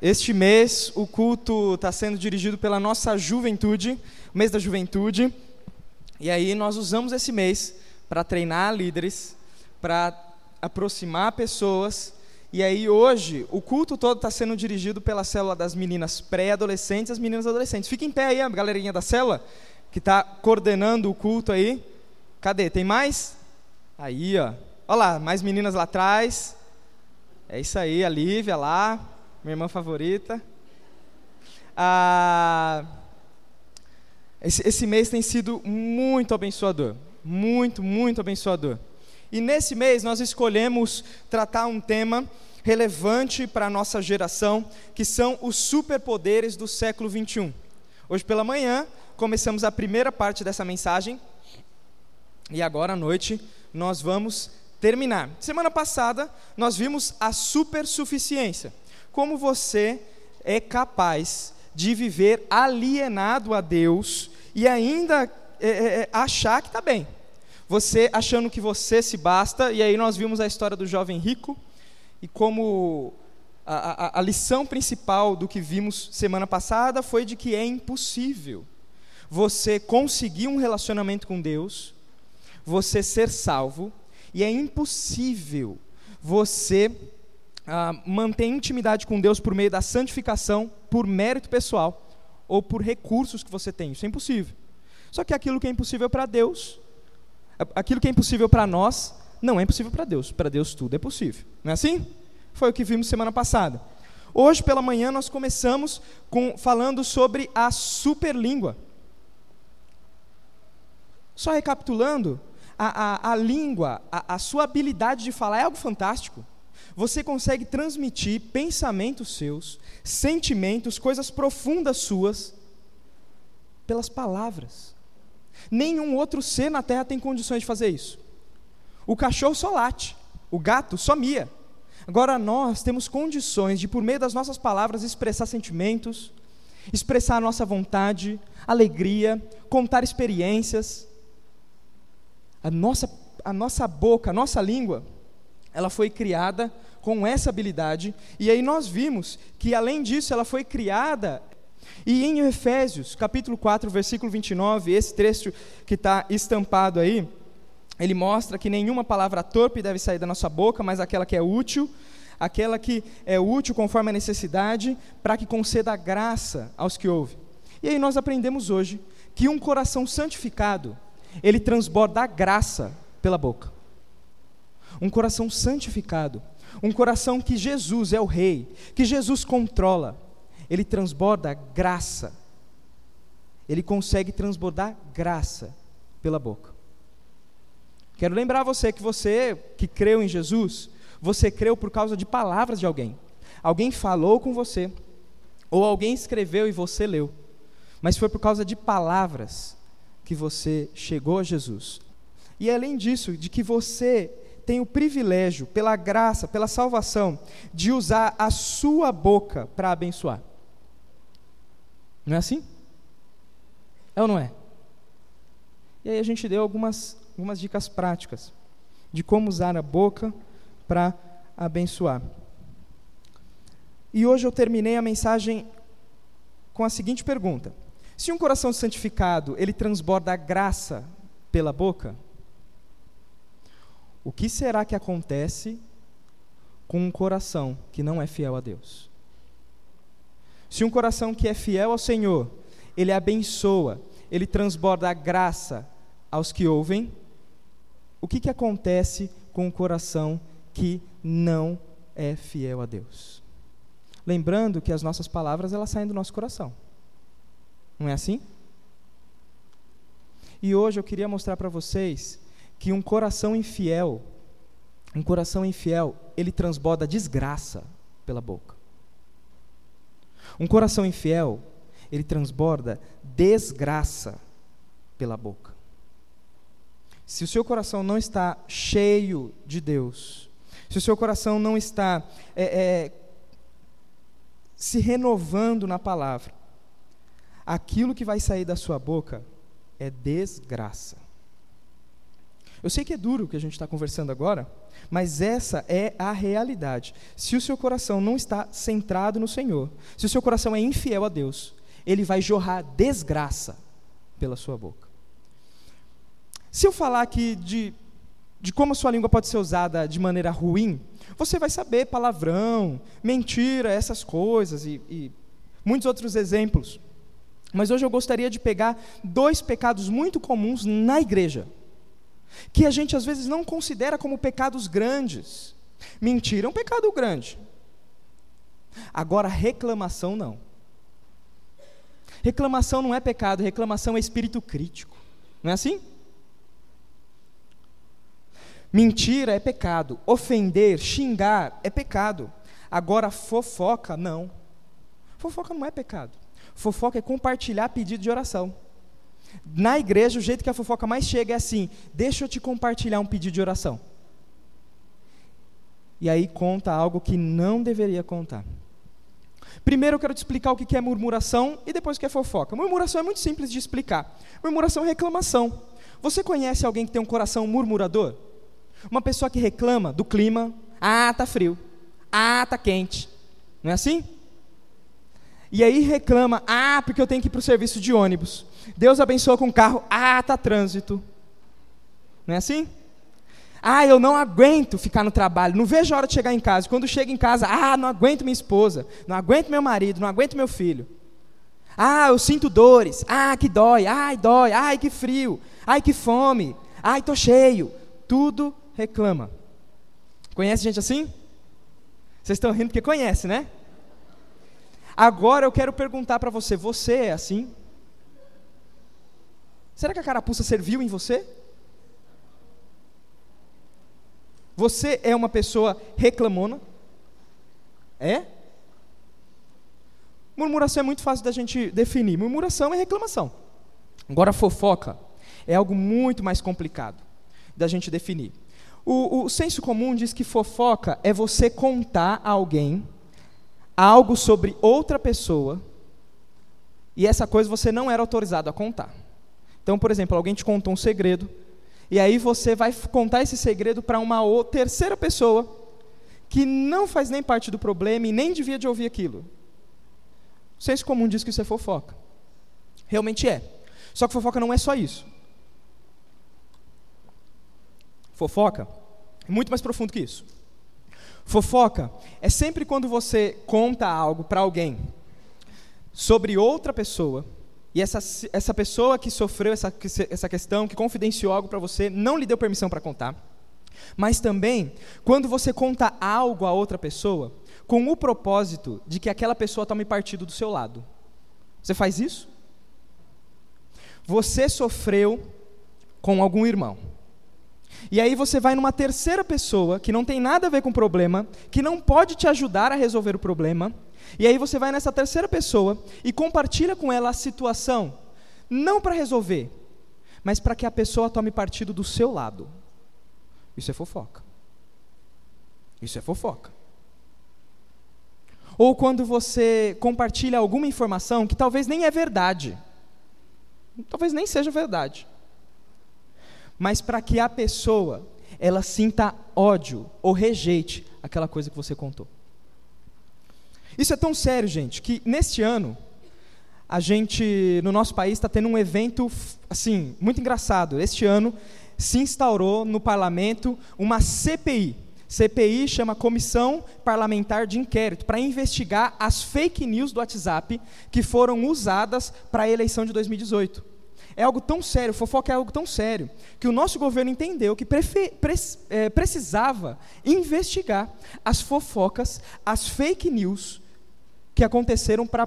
Este mês o culto está sendo dirigido pela nossa juventude, o mês da juventude. E aí nós usamos esse mês para treinar líderes, para aproximar pessoas. E aí hoje o culto todo está sendo dirigido pela célula das meninas pré-adolescentes as meninas adolescentes. Fica em pé aí a galerinha da célula que está coordenando o culto aí. Cadê? Tem mais? Aí, ó. Olha lá, mais meninas lá atrás. É isso aí, a Lívia lá minha irmã favorita. Ah, esse, esse mês tem sido muito abençoador, muito, muito abençoador. E nesse mês nós escolhemos tratar um tema relevante para a nossa geração, que são os superpoderes do século 21. Hoje pela manhã começamos a primeira parte dessa mensagem e agora à noite nós vamos terminar. Semana passada nós vimos a supersuficiência como você é capaz de viver alienado a Deus e ainda é, é, é achar que está bem. Você achando que você se basta, e aí nós vimos a história do jovem rico, e como a, a, a lição principal do que vimos semana passada foi de que é impossível você conseguir um relacionamento com Deus, você ser salvo, e é impossível você ah, manter intimidade com Deus por meio da santificação, por mérito pessoal ou por recursos que você tem. Isso é impossível. Só que aquilo que é impossível para Deus, aquilo que é impossível para nós, não é impossível para Deus. Para Deus tudo é possível. Não é assim? Foi o que vimos semana passada. Hoje pela manhã nós começamos com, falando sobre a superlíngua. Só recapitulando, a, a, a língua, a, a sua habilidade de falar é algo fantástico você consegue transmitir pensamentos seus, sentimentos, coisas profundas suas, pelas palavras. Nenhum outro ser na Terra tem condições de fazer isso. O cachorro só late, o gato só mia. Agora nós temos condições de, por meio das nossas palavras, expressar sentimentos, expressar nossa vontade, alegria, contar experiências. A nossa, a nossa boca, a nossa língua, ela foi criada com essa habilidade, e aí nós vimos que além disso ela foi criada e em Efésios, capítulo 4, versículo 29, esse trecho que está estampado aí, ele mostra que nenhuma palavra torpe deve sair da nossa boca, mas aquela que é útil, aquela que é útil conforme a necessidade, para que conceda graça aos que ouvem. E aí nós aprendemos hoje que um coração santificado, ele transborda a graça pela boca. Um coração santificado, um coração que Jesus é o Rei, que Jesus controla, ele transborda graça. Ele consegue transbordar graça pela boca. Quero lembrar você que você que creu em Jesus, você creu por causa de palavras de alguém. Alguém falou com você, ou alguém escreveu e você leu. Mas foi por causa de palavras que você chegou a Jesus. E além disso, de que você tem o privilégio, pela graça, pela salvação, de usar a sua boca para abençoar. Não é assim? É ou não é? E aí a gente deu algumas, algumas dicas práticas de como usar a boca para abençoar. E hoje eu terminei a mensagem com a seguinte pergunta: Se um coração santificado, ele transborda a graça pela boca, o que será que acontece com um coração que não é fiel a Deus? Se um coração que é fiel ao Senhor, ele abençoa, ele transborda a graça aos que ouvem, o que, que acontece com um coração que não é fiel a Deus? Lembrando que as nossas palavras elas saem do nosso coração. Não é assim? E hoje eu queria mostrar para vocês que um coração infiel, um coração infiel, ele transborda desgraça pela boca. Um coração infiel, ele transborda desgraça pela boca. Se o seu coração não está cheio de Deus, se o seu coração não está é, é, se renovando na palavra, aquilo que vai sair da sua boca é desgraça. Eu sei que é duro o que a gente está conversando agora, mas essa é a realidade. Se o seu coração não está centrado no Senhor, se o seu coração é infiel a Deus, ele vai jorrar desgraça pela sua boca. Se eu falar aqui de, de como a sua língua pode ser usada de maneira ruim, você vai saber palavrão, mentira, essas coisas e, e muitos outros exemplos. Mas hoje eu gostaria de pegar dois pecados muito comuns na igreja que a gente às vezes não considera como pecados grandes. Mentira é um pecado grande. Agora, reclamação não. Reclamação não é pecado, reclamação é espírito crítico. Não é assim? Mentira é pecado, ofender, xingar é pecado. Agora, fofoca, não. Fofoca não é pecado. Fofoca é compartilhar pedido de oração. Na igreja, o jeito que a fofoca mais chega é assim: deixa eu te compartilhar um pedido de oração. E aí conta algo que não deveria contar. Primeiro eu quero te explicar o que é murmuração e depois o que é fofoca. Murmuração é muito simples de explicar. Murmuração é reclamação. Você conhece alguém que tem um coração murmurador? Uma pessoa que reclama do clima. Ah, tá frio. Ah, tá quente. Não é assim? E aí reclama, ah, porque eu tenho que ir para o serviço de ônibus. Deus abençoa com o carro, ah, tá trânsito. Não é assim? Ah, eu não aguento ficar no trabalho, não vejo a hora de chegar em casa. Quando chego em casa, ah, não aguento minha esposa, não aguento meu marido, não aguento meu filho. Ah, eu sinto dores, ah, que dói, ai, dói, ai, que frio, ai, que fome, ai, tô cheio. Tudo reclama. Conhece gente assim? Vocês estão rindo porque conhece, né? Agora eu quero perguntar para você: você é assim? Será que a carapuça serviu em você? Você é uma pessoa reclamona? É? Murmuração é muito fácil da gente definir. Murmuração é reclamação. Agora, fofoca é algo muito mais complicado da gente definir. O, o senso comum diz que fofoca é você contar a alguém algo sobre outra pessoa e essa coisa você não era autorizado a contar. Então, por exemplo, alguém te contou um segredo e aí você vai contar esse segredo para uma terceira pessoa que não faz nem parte do problema e nem devia de ouvir aquilo. O senso comum diz que isso é fofoca. Realmente é. Só que fofoca não é só isso. Fofoca é muito mais profundo que isso. Fofoca é sempre quando você conta algo para alguém sobre outra pessoa e essa, essa pessoa que sofreu essa, essa questão, que confidenciou algo para você, não lhe deu permissão para contar. Mas também quando você conta algo a outra pessoa com o propósito de que aquela pessoa tome partido do seu lado. Você faz isso? Você sofreu com algum irmão. E aí você vai numa terceira pessoa que não tem nada a ver com o problema, que não pode te ajudar a resolver o problema. E aí você vai nessa terceira pessoa e compartilha com ela a situação, não para resolver, mas para que a pessoa tome partido do seu lado. Isso é fofoca. Isso é fofoca. Ou quando você compartilha alguma informação que talvez nem é verdade. Talvez nem seja verdade mas para que a pessoa ela sinta ódio ou rejeite aquela coisa que você contou. Isso é tão sério, gente, que neste ano a gente no nosso país está tendo um evento assim muito engraçado. Este ano se instaurou no parlamento uma CPI. CPI chama Comissão Parlamentar de Inquérito para investigar as fake news do WhatsApp que foram usadas para a eleição de 2018 é algo tão sério, fofoca é algo tão sério, que o nosso governo entendeu que prefe, pre, é, precisava investigar as fofocas, as fake news que aconteceram para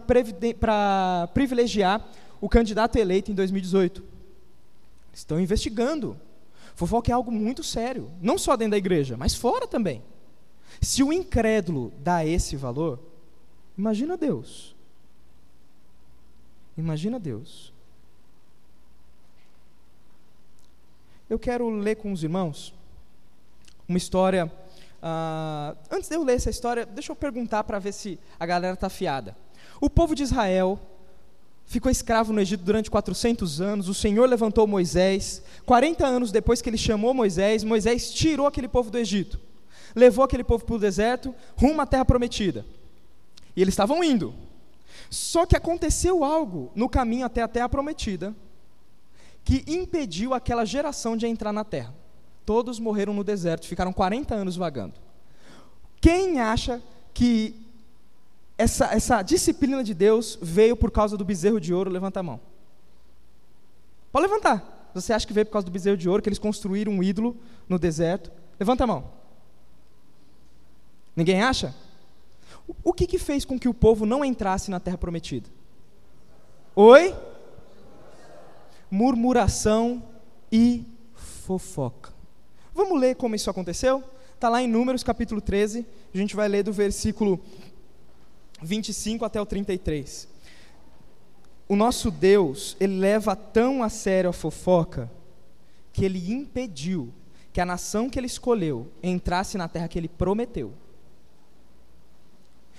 privilegiar o candidato eleito em 2018. Estão investigando. Fofoca é algo muito sério, não só dentro da igreja, mas fora também. Se o incrédulo dá esse valor, imagina Deus. Imagina Deus. Eu quero ler com os irmãos uma história. Uh, antes de eu ler essa história, deixa eu perguntar para ver se a galera está fiada. O povo de Israel ficou escravo no Egito durante 400 anos. O Senhor levantou Moisés. 40 anos depois que ele chamou Moisés, Moisés tirou aquele povo do Egito, levou aquele povo para o deserto, rumo à terra prometida. E eles estavam indo. Só que aconteceu algo no caminho até a terra prometida que impediu aquela geração de entrar na terra. Todos morreram no deserto, ficaram 40 anos vagando. Quem acha que essa, essa disciplina de Deus veio por causa do bezerro de ouro? Levanta a mão. Pode levantar. Você acha que veio por causa do bezerro de ouro, que eles construíram um ídolo no deserto? Levanta a mão. Ninguém acha? O que, que fez com que o povo não entrasse na terra prometida? Oi? Murmuração e fofoca. Vamos ler como isso aconteceu? Está lá em Números capítulo 13, a gente vai ler do versículo 25 até o 33. O nosso Deus, ele leva tão a sério a fofoca que ele impediu que a nação que ele escolheu entrasse na terra que ele prometeu.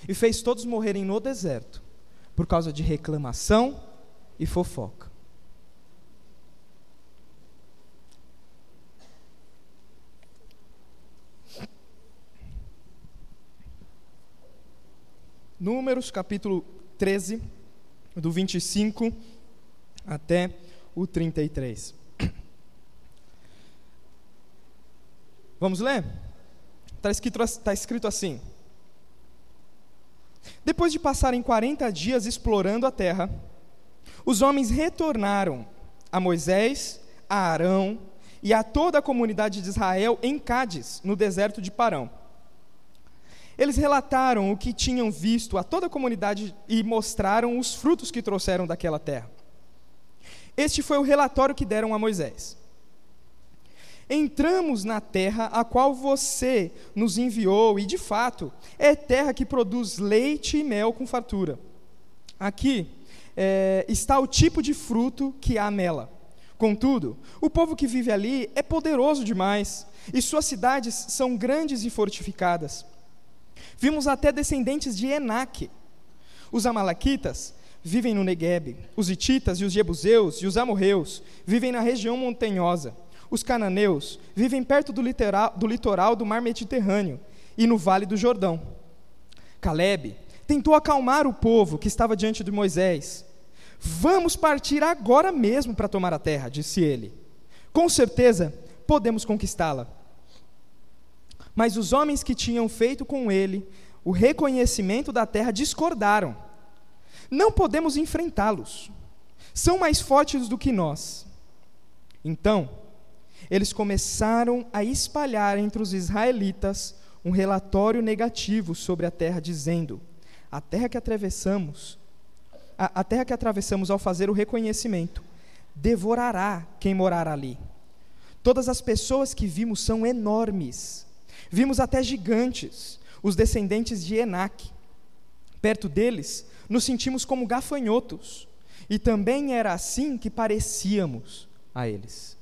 E fez todos morrerem no deserto por causa de reclamação e fofoca. Números capítulo 13, do 25 até o 33. Vamos ler? Está escrito, tá escrito assim: Depois de passarem 40 dias explorando a terra, os homens retornaram a Moisés, a Arão e a toda a comunidade de Israel em Cádiz, no deserto de Parão eles relataram o que tinham visto a toda a comunidade e mostraram os frutos que trouxeram daquela terra. Este foi o relatório que deram a Moisés. Entramos na terra a qual você nos enviou, e de fato, é terra que produz leite e mel com fartura. Aqui é, está o tipo de fruto que há nela. Contudo, o povo que vive ali é poderoso demais, e suas cidades são grandes e fortificadas. Vimos até descendentes de Enaque. Os amalequitas vivem no Negueb. Os ititas e os jebuseus e os amorreus vivem na região montanhosa. Os cananeus vivem perto do do litoral do mar Mediterrâneo e no vale do Jordão. Caleb tentou acalmar o povo que estava diante de Moisés. Vamos partir agora mesmo para tomar a terra, disse ele. Com certeza podemos conquistá-la. Mas os homens que tinham feito com ele o reconhecimento da terra discordaram. Não podemos enfrentá-los. São mais fortes do que nós. Então, eles começaram a espalhar entre os israelitas um relatório negativo sobre a terra, dizendo: A terra que atravessamos, a, a terra que atravessamos ao fazer o reconhecimento, devorará quem morar ali. Todas as pessoas que vimos são enormes Vimos até gigantes, os descendentes de Enaque. Perto deles, nos sentimos como gafanhotos, e também era assim que parecíamos a eles.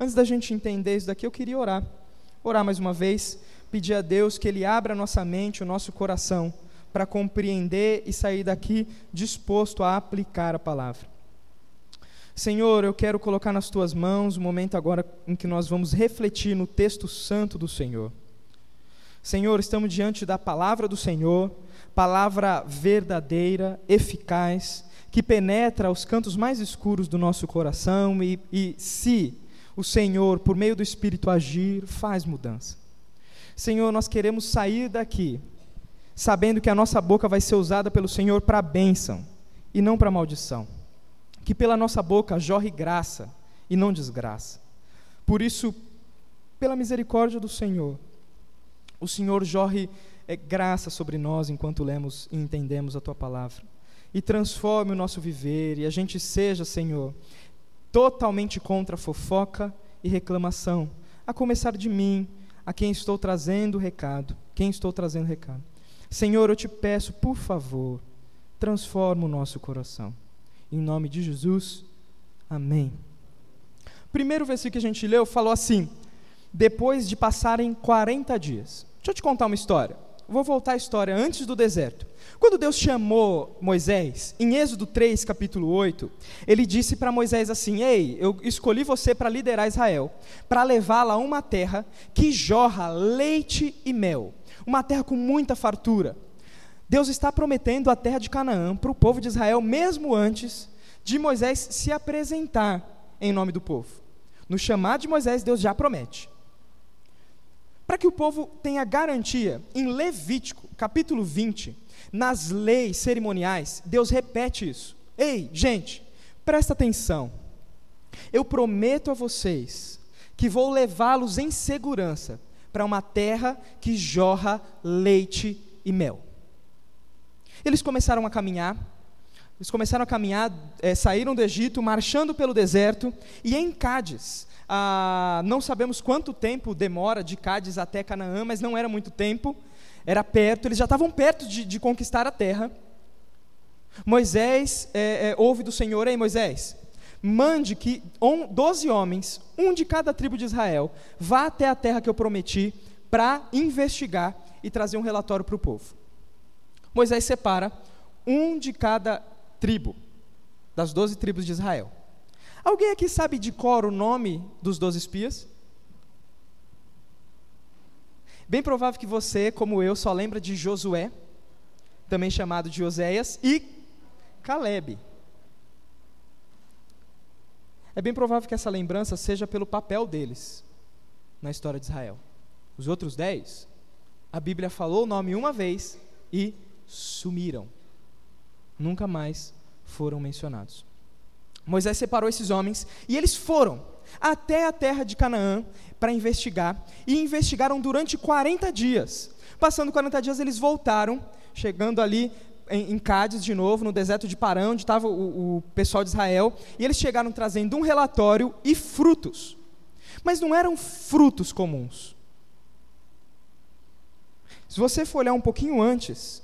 Antes da gente entender isso daqui, eu queria orar. Orar mais uma vez, pedir a Deus que Ele abra a nossa mente, o nosso coração, para compreender e sair daqui disposto a aplicar a palavra. Senhor, eu quero colocar nas tuas mãos o momento agora em que nós vamos refletir no texto santo do Senhor. Senhor, estamos diante da palavra do Senhor, palavra verdadeira, eficaz, que penetra os cantos mais escuros do nosso coração e, e se o Senhor, por meio do Espírito, agir, faz mudança. Senhor, nós queremos sair daqui sabendo que a nossa boca vai ser usada pelo Senhor para bênção e não para maldição. Que pela nossa boca jorre graça e não desgraça. Por isso, pela misericórdia do Senhor, o Senhor jorre é, graça sobre nós enquanto lemos e entendemos a tua palavra. E transforme o nosso viver, e a gente seja, Senhor, totalmente contra fofoca e reclamação, a começar de mim, a quem estou trazendo o recado, quem estou trazendo o recado. Senhor, eu te peço, por favor, transforma o nosso coração. Em nome de Jesus, amém. Primeiro versículo que a gente leu falou assim: depois de passarem 40 dias. Deixa eu te contar uma história. vou voltar à história antes do deserto. Quando Deus chamou Moisés, em Êxodo 3, capítulo 8, ele disse para Moisés assim: Ei, eu escolhi você para liderar Israel, para levá-la a uma terra que jorra leite e mel, uma terra com muita fartura. Deus está prometendo a terra de Canaã para o povo de Israel, mesmo antes de Moisés se apresentar em nome do povo. No chamado de Moisés, Deus já promete. Para que o povo tenha garantia, em Levítico, capítulo 20, nas leis cerimoniais, Deus repete isso. Ei, gente, presta atenção. Eu prometo a vocês que vou levá-los em segurança para uma terra que jorra leite e mel. Eles começaram a caminhar, eles começaram a caminhar, é, saíram do Egito, marchando pelo deserto, e em Cádiz, ah, não sabemos quanto tempo demora de Cádiz até Canaã, mas não era muito tempo, era perto, eles já estavam perto de, de conquistar a terra. Moisés é, é, ouve do Senhor, ei Moisés, mande que doze homens, um de cada tribo de Israel, vá até a terra que eu prometi para investigar e trazer um relatório para o povo. Moisés separa um de cada tribo, das doze tribos de Israel. Alguém aqui sabe de cor o nome dos doze espias? Bem provável que você, como eu, só lembra de Josué, também chamado de Oséias, e Caleb. É bem provável que essa lembrança seja pelo papel deles na história de Israel. Os outros dez, a Bíblia falou o nome uma vez e sumiram. Nunca mais foram mencionados. Moisés separou esses homens e eles foram até a terra de Canaã para investigar e investigaram durante 40 dias. Passando 40 dias, eles voltaram, chegando ali em, em Cádiz de novo, no deserto de Parã, onde estava o, o pessoal de Israel, e eles chegaram trazendo um relatório e frutos. Mas não eram frutos comuns. Se você for olhar um pouquinho antes,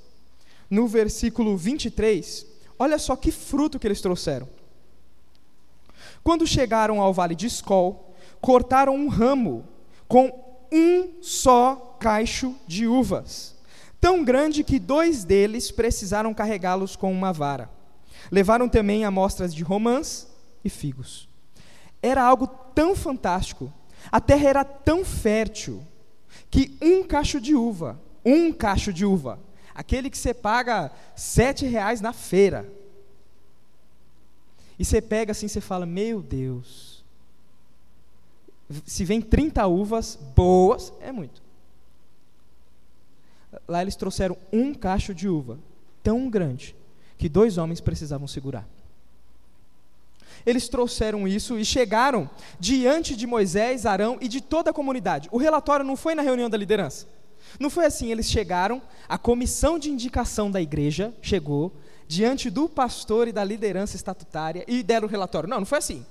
no versículo 23, olha só que fruto que eles trouxeram. Quando chegaram ao vale de Escol, cortaram um ramo com um só cacho de uvas, tão grande que dois deles precisaram carregá-los com uma vara. Levaram também amostras de romãs e figos. Era algo tão fantástico, a terra era tão fértil, que um cacho de uva, um cacho de uva, aquele que você paga sete reais na feira, e você pega assim, você fala: Meu Deus. Se vem 30 uvas boas, é muito. Lá eles trouxeram um cacho de uva, tão grande, que dois homens precisavam segurar. Eles trouxeram isso e chegaram diante de Moisés, Arão e de toda a comunidade. O relatório não foi na reunião da liderança. Não foi assim, eles chegaram, a comissão de indicação da igreja chegou, diante do pastor e da liderança estatutária e deram o relatório. Não, não foi assim.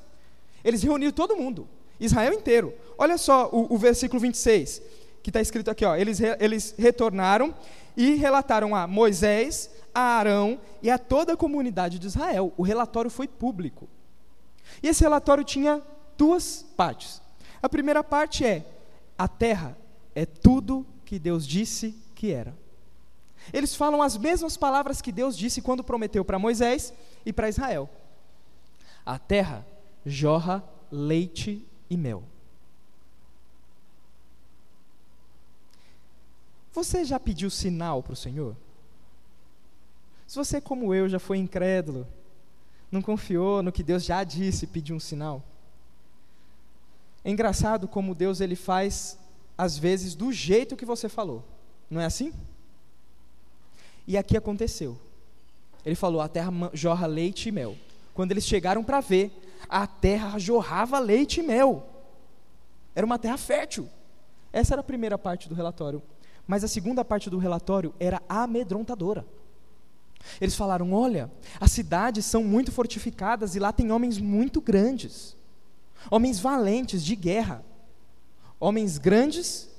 Eles reuniram todo mundo, Israel inteiro. Olha só o, o versículo 26, que está escrito aqui: ó, eles, re, eles retornaram e relataram a Moisés, a Arão e a toda a comunidade de Israel. O relatório foi público. E esse relatório tinha duas partes. A primeira parte é: a terra é tudo que Deus disse que era. Eles falam as mesmas palavras que Deus disse quando prometeu para Moisés e para Israel. A terra jorra leite e mel. Você já pediu sinal para o Senhor? Se você, como eu, já foi incrédulo, não confiou no que Deus já disse, pediu um sinal. É engraçado como Deus ele faz às vezes do jeito que você falou. Não é assim? E aqui aconteceu. Ele falou: a terra jorra leite e mel. Quando eles chegaram para ver, a terra jorrava leite e mel. Era uma terra fértil. Essa era a primeira parte do relatório. Mas a segunda parte do relatório era amedrontadora. Eles falaram: olha, as cidades são muito fortificadas e lá tem homens muito grandes, homens valentes de guerra, homens grandes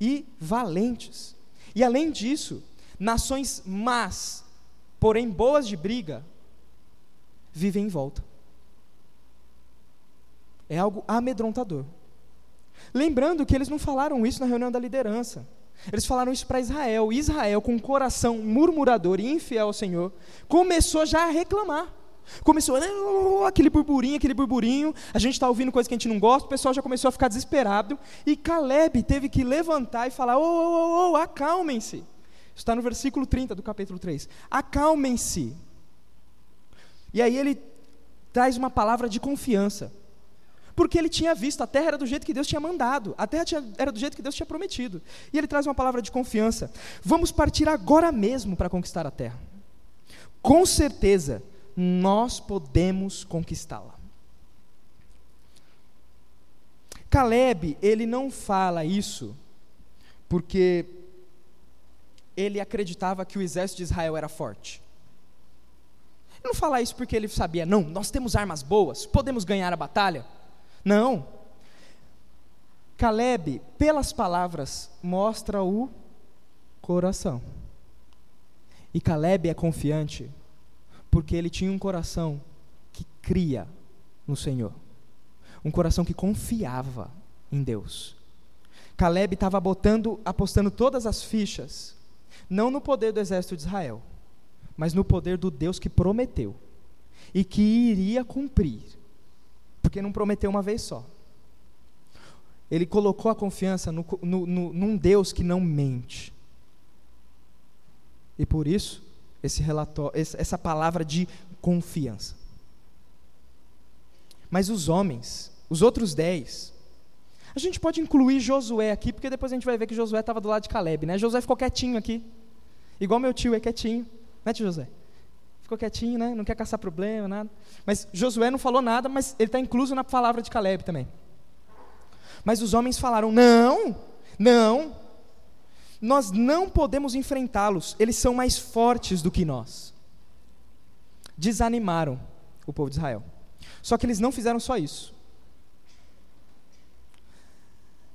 e valentes. E além disso, Nações más, porém boas de briga, vivem em volta. É algo amedrontador. Lembrando que eles não falaram isso na reunião da liderança. Eles falaram isso para Israel. Israel, com um coração murmurador e infiel ao Senhor, começou já a reclamar. Começou aquele burburinho, aquele burburinho. A gente está ouvindo coisa que a gente não gosta, o pessoal já começou a ficar desesperado. E Caleb teve que levantar e falar: ô, ô, ô acalmem-se. Está no versículo 30 do capítulo 3. Acalmem-se. E aí ele traz uma palavra de confiança. Porque ele tinha visto, a terra era do jeito que Deus tinha mandado, a terra tinha, era do jeito que Deus tinha prometido. E ele traz uma palavra de confiança. Vamos partir agora mesmo para conquistar a terra. Com certeza, nós podemos conquistá-la. Caleb, ele não fala isso porque ele acreditava que o exército de Israel era forte. Ele não fala isso porque ele sabia, não, nós temos armas boas, podemos ganhar a batalha. Não. Caleb, pelas palavras, mostra o coração. E Caleb é confiante porque ele tinha um coração que cria no Senhor, um coração que confiava em Deus. Caleb estava botando, apostando todas as fichas, não no poder do exército de Israel, mas no poder do Deus que prometeu e que iria cumprir, porque não prometeu uma vez só. Ele colocou a confiança no, no, no, num Deus que não mente. E por isso, esse relatório, essa palavra de confiança. Mas os homens, os outros dez, a gente pode incluir Josué aqui, porque depois a gente vai ver que Josué estava do lado de Caleb, né? Josué ficou quietinho aqui, igual meu tio é quietinho, né, tio José? Ficou quietinho, né? Não quer caçar problema, nada. Mas Josué não falou nada, mas ele está incluso na palavra de Caleb também. Mas os homens falaram: não, não, nós não podemos enfrentá-los, eles são mais fortes do que nós. Desanimaram o povo de Israel. Só que eles não fizeram só isso.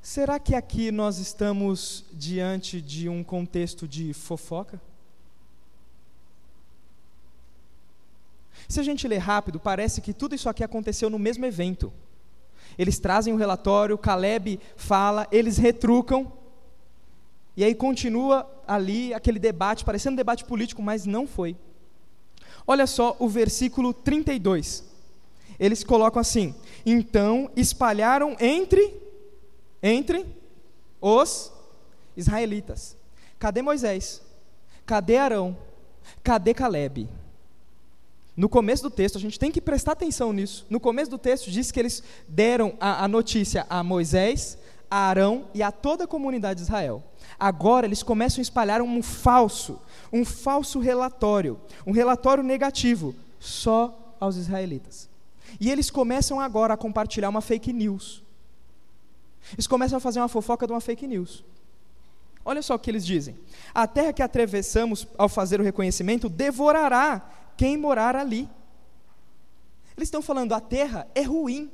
Será que aqui nós estamos diante de um contexto de fofoca? Se a gente ler rápido, parece que tudo isso aqui aconteceu no mesmo evento. Eles trazem o um relatório, Caleb fala, eles retrucam, e aí continua ali aquele debate, parecendo um debate político, mas não foi. Olha só o versículo 32. Eles colocam assim: Então espalharam entre entre os israelitas. Cadê Moisés? Cadê Arão? Cadê Caleb? No começo do texto, a gente tem que prestar atenção nisso. No começo do texto, diz que eles deram a, a notícia a Moisés, a Arão e a toda a comunidade de Israel. Agora eles começam a espalhar um falso, um falso relatório, um relatório negativo só aos israelitas. E eles começam agora a compartilhar uma fake news. Eles começam a fazer uma fofoca de uma fake news. Olha só o que eles dizem: A terra que atravessamos ao fazer o reconhecimento devorará quem morar ali. Eles estão falando, a terra é ruim.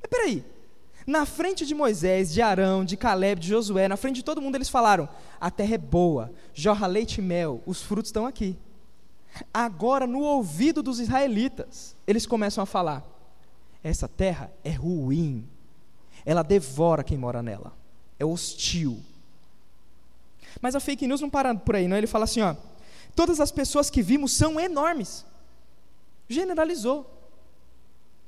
Mas peraí, na frente de Moisés, de Arão, de Caleb, de Josué, na frente de todo mundo, eles falaram: a terra é boa, jorra leite e mel, os frutos estão aqui. Agora, no ouvido dos israelitas, eles começam a falar: essa terra é ruim, ela devora quem mora nela, é hostil. Mas a fake news não para por aí, não. Ele fala assim: ó, todas as pessoas que vimos são enormes. Generalizou.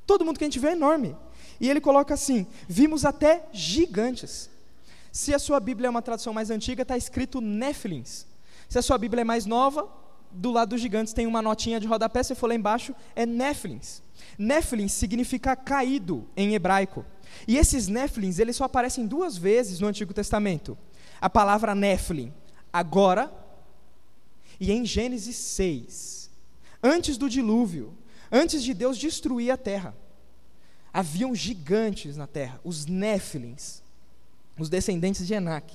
Todo mundo que a gente vê é enorme. E ele coloca assim: vimos até gigantes. Se a sua Bíblia é uma tradução mais antiga, está escrito Néfilins. Se a sua Bíblia é mais nova, do lado dos gigantes tem uma notinha de rodapé, se for lá embaixo, é Néfilins. Néfilins significa caído em hebraico. E esses Néfilins, eles só aparecem duas vezes no Antigo Testamento. A palavra Néfilim, agora, e em Gênesis 6, antes do dilúvio, antes de Deus destruir a terra haviam gigantes na terra, os Néfilins, os descendentes de Enac.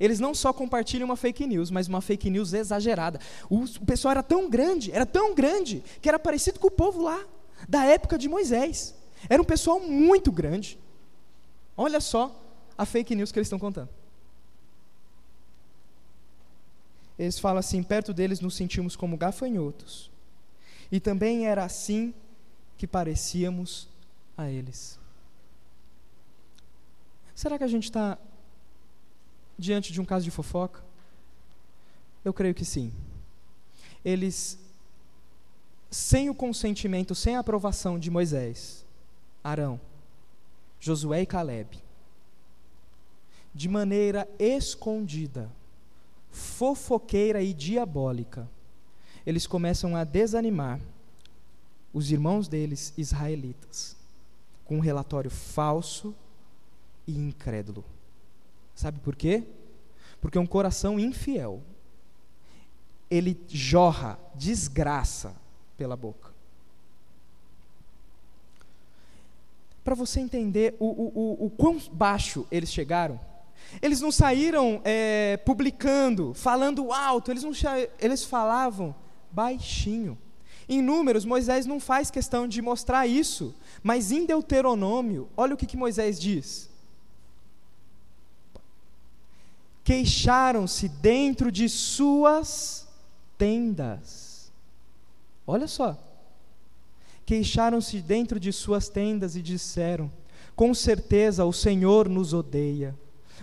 Eles não só compartilham uma fake news, mas uma fake news exagerada. O pessoal era tão grande, era tão grande, que era parecido com o povo lá, da época de Moisés. Era um pessoal muito grande. Olha só a fake news que eles estão contando. Eles falam assim: perto deles nos sentimos como gafanhotos. E também era assim que parecíamos a eles. Será que a gente está diante de um caso de fofoca? Eu creio que sim. Eles, sem o consentimento, sem a aprovação de Moisés, Arão, Josué e Caleb, de maneira escondida, fofoqueira e diabólica, eles começam a desanimar os irmãos deles, israelitas, com um relatório falso e incrédulo. Sabe por quê? Porque um coração infiel, ele jorra desgraça pela boca. Para você entender o, o, o, o quão baixo eles chegaram, eles não saíram é, publicando, falando alto, eles, não, eles falavam baixinho. Em Números, Moisés não faz questão de mostrar isso, mas em Deuteronômio, olha o que, que Moisés diz. Queixaram-se dentro de suas tendas. Olha só. Queixaram-se dentro de suas tendas e disseram: Com certeza o Senhor nos odeia.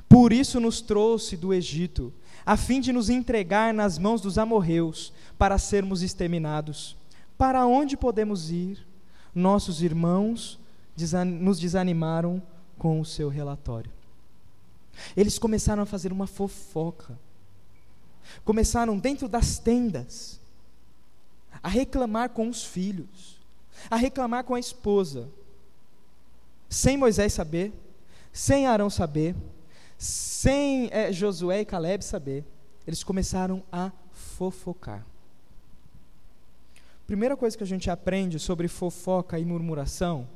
Por isso nos trouxe do Egito, a fim de nos entregar nas mãos dos amorreus, para sermos exterminados. Para onde podemos ir? Nossos irmãos nos desanimaram com o seu relatório. Eles começaram a fazer uma fofoca. Começaram dentro das tendas a reclamar com os filhos, a reclamar com a esposa, sem Moisés saber, sem Arão saber, sem é, Josué e Caleb saber. Eles começaram a fofocar. Primeira coisa que a gente aprende sobre fofoca e murmuração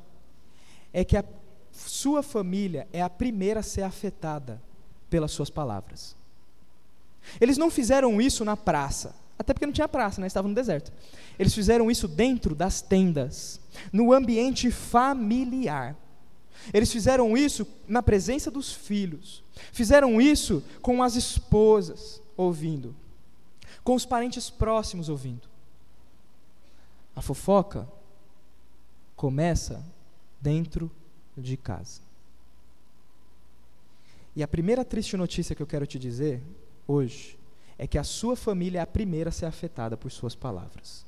é que a sua família é a primeira a ser afetada pelas suas palavras. Eles não fizeram isso na praça, até porque não tinha praça, né? no deserto. Eles fizeram isso dentro das tendas, no ambiente familiar. Eles fizeram isso na presença dos filhos, fizeram isso com as esposas ouvindo, com os parentes próximos ouvindo. A fofoca começa dentro de casa. E a primeira triste notícia que eu quero te dizer hoje é que a sua família é a primeira a ser afetada por suas palavras.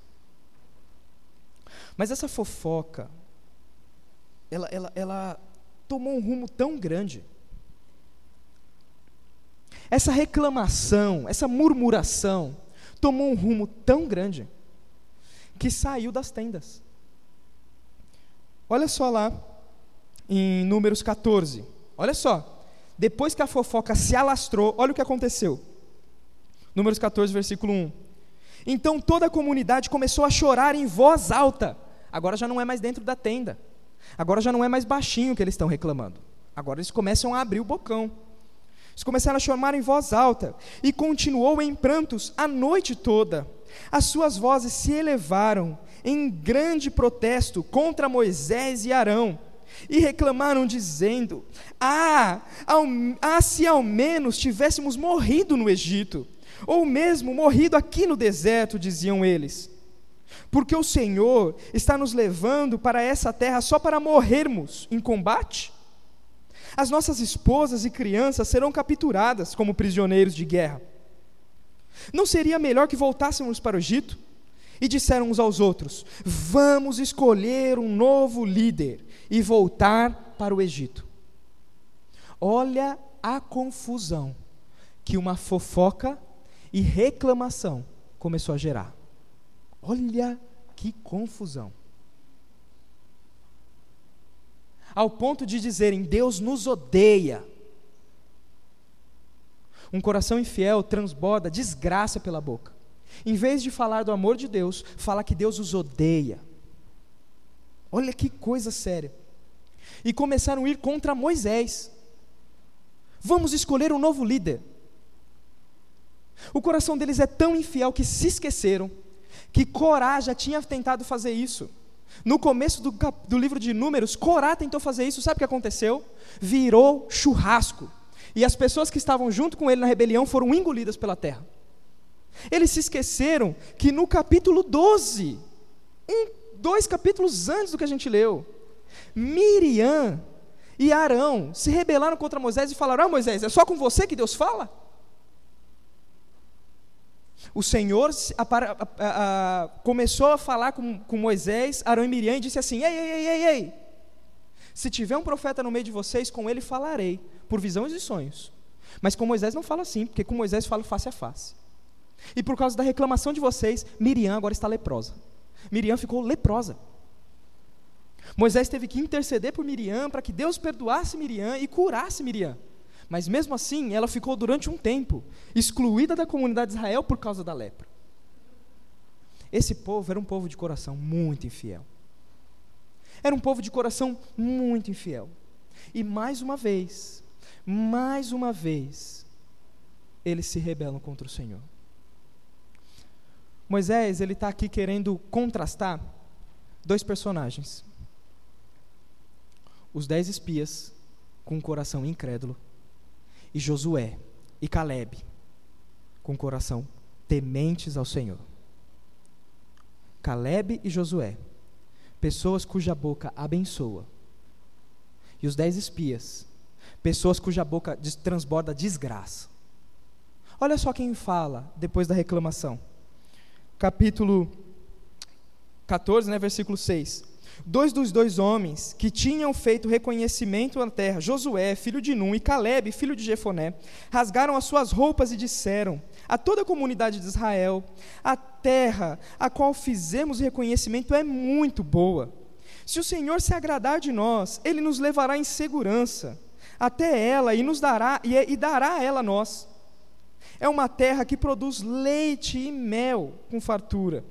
Mas essa fofoca, ela, ela, ela tomou um rumo tão grande. Essa reclamação, essa murmuração, tomou um rumo tão grande que saiu das tendas. Olha só lá em Números 14. Olha só. Depois que a fofoca se alastrou, olha o que aconteceu. Números 14, versículo 1. Então toda a comunidade começou a chorar em voz alta. Agora já não é mais dentro da tenda. Agora já não é mais baixinho que eles estão reclamando. Agora eles começam a abrir o bocão. Eles começaram a chamar em voz alta. E continuou em prantos a noite toda. As suas vozes se elevaram em grande protesto contra Moisés e Arão. E reclamaram, dizendo: Ah, ao, ah, se ao menos tivéssemos morrido no Egito, ou mesmo morrido aqui no deserto, diziam eles. Porque o Senhor está nos levando para essa terra só para morrermos em combate? As nossas esposas e crianças serão capturadas como prisioneiros de guerra. Não seria melhor que voltássemos para o Egito? E disseram uns aos outros: Vamos escolher um novo líder e voltar para o Egito. Olha a confusão que uma fofoca e reclamação começou a gerar. Olha que confusão. Ao ponto de dizerem: Deus nos odeia. Um coração infiel transborda desgraça pela boca. Em vez de falar do amor de Deus, fala que Deus os odeia. Olha que coisa séria. E começaram a ir contra Moisés. Vamos escolher um novo líder. O coração deles é tão infiel que se esqueceram que Corá já tinha tentado fazer isso. No começo do, do livro de Números, Corá tentou fazer isso, sabe o que aconteceu? Virou churrasco e as pessoas que estavam junto com ele na rebelião foram engolidas pela terra. Eles se esqueceram que no capítulo 12, um, dois capítulos antes do que a gente leu, Miriam e Arão se rebelaram contra Moisés e falaram: Ah, Moisés, é só com você que Deus fala? O Senhor a, a, a, começou a falar com, com Moisés, Arão e Miriam e disse assim: Ei, ei, ei, ei, ei, se tiver um profeta no meio de vocês, com ele falarei, por visões e sonhos. Mas com Moisés não fala assim, porque com Moisés falo face a face. E por causa da reclamação de vocês, Miriam agora está leprosa. Miriam ficou leprosa. Moisés teve que interceder por Miriam para que Deus perdoasse Miriam e curasse Miriam. Mas mesmo assim, ela ficou durante um tempo excluída da comunidade de Israel por causa da lepra. Esse povo era um povo de coração muito infiel. Era um povo de coração muito infiel. E mais uma vez, mais uma vez, eles se rebelam contra o Senhor. Moisés, ele está aqui querendo contrastar dois personagens. Os dez espias, com um coração incrédulo, e Josué e Caleb, com o coração tementes ao Senhor. Caleb e Josué, pessoas cuja boca abençoa. E os dez espias, pessoas cuja boca transborda desgraça. Olha só quem fala depois da reclamação. Capítulo 14, né, versículo 6. Dois dos dois homens que tinham feito reconhecimento na terra, Josué, filho de Num, e Caleb, filho de Jefoné, rasgaram as suas roupas e disseram a toda a comunidade de Israel: A terra a qual fizemos reconhecimento é muito boa. Se o Senhor se agradar de nós, ele nos levará em segurança até ela e nos dará e, e dará ela a nós. É uma terra que produz leite e mel com fartura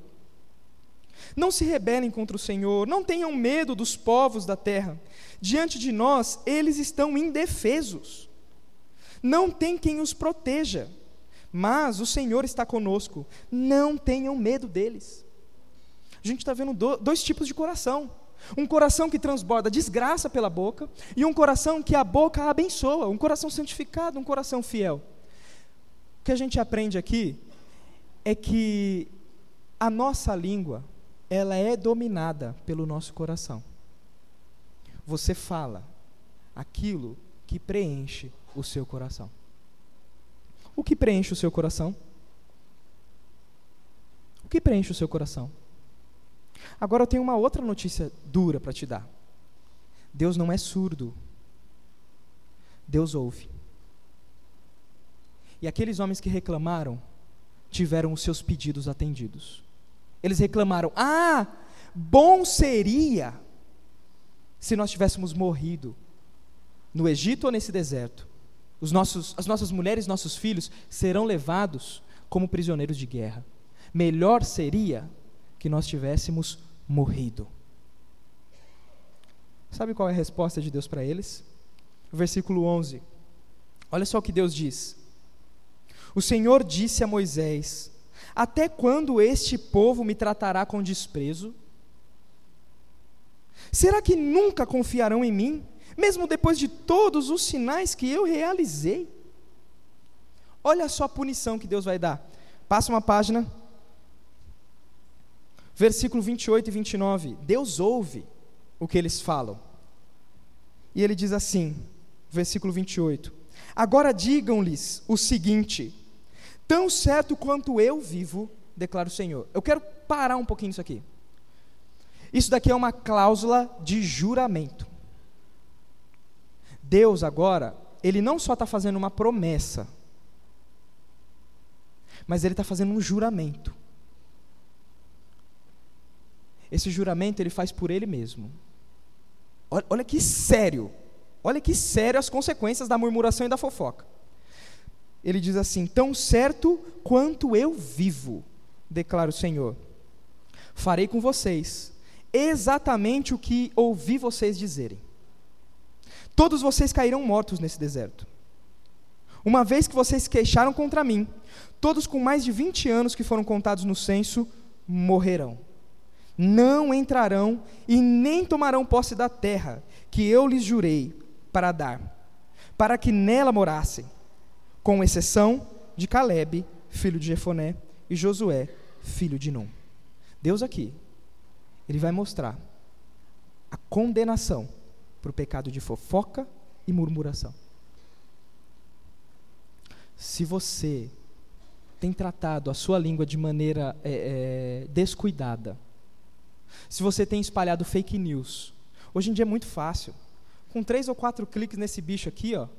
não se rebelem contra o Senhor, não tenham medo dos povos da terra. Diante de nós, eles estão indefesos. Não tem quem os proteja. Mas o Senhor está conosco. Não tenham medo deles. A gente está vendo dois tipos de coração. Um coração que transborda desgraça pela boca e um coração que a boca abençoa, um coração santificado, um coração fiel. O que a gente aprende aqui é que a nossa língua, ela é dominada pelo nosso coração. Você fala aquilo que preenche o seu coração. O que preenche o seu coração? O que preenche o seu coração? Agora eu tenho uma outra notícia dura para te dar. Deus não é surdo. Deus ouve. E aqueles homens que reclamaram tiveram os seus pedidos atendidos. Eles reclamaram: Ah, bom seria se nós tivéssemos morrido no Egito ou nesse deserto. Os nossos, as nossas mulheres nossos filhos serão levados como prisioneiros de guerra. Melhor seria que nós tivéssemos morrido. Sabe qual é a resposta de Deus para eles? Versículo 11. Olha só o que Deus diz. O Senhor disse a Moisés: até quando este povo me tratará com desprezo? Será que nunca confiarão em mim, mesmo depois de todos os sinais que eu realizei? Olha só a punição que Deus vai dar. Passa uma página. Versículo 28 e 29. Deus ouve o que eles falam. E ele diz assim, versículo 28. Agora digam-lhes o seguinte: Tão certo quanto eu vivo, declara o Senhor. Eu quero parar um pouquinho isso aqui. Isso daqui é uma cláusula de juramento. Deus agora, ele não só está fazendo uma promessa, mas ele está fazendo um juramento. Esse juramento ele faz por ele mesmo. Olha, olha que sério. Olha que sério as consequências da murmuração e da fofoca ele diz assim: Tão certo quanto eu vivo, declara o Senhor, farei com vocês exatamente o que ouvi vocês dizerem. Todos vocês cairão mortos nesse deserto. Uma vez que vocês queixaram contra mim, todos com mais de 20 anos que foram contados no censo morrerão. Não entrarão e nem tomarão posse da terra que eu lhes jurei para dar, para que nela morassem com exceção de Caleb, filho de Jefoné, e Josué, filho de Num. Deus aqui, ele vai mostrar a condenação para o pecado de fofoca e murmuração. Se você tem tratado a sua língua de maneira é, é, descuidada, se você tem espalhado fake news, hoje em dia é muito fácil. Com três ou quatro cliques nesse bicho aqui, ó,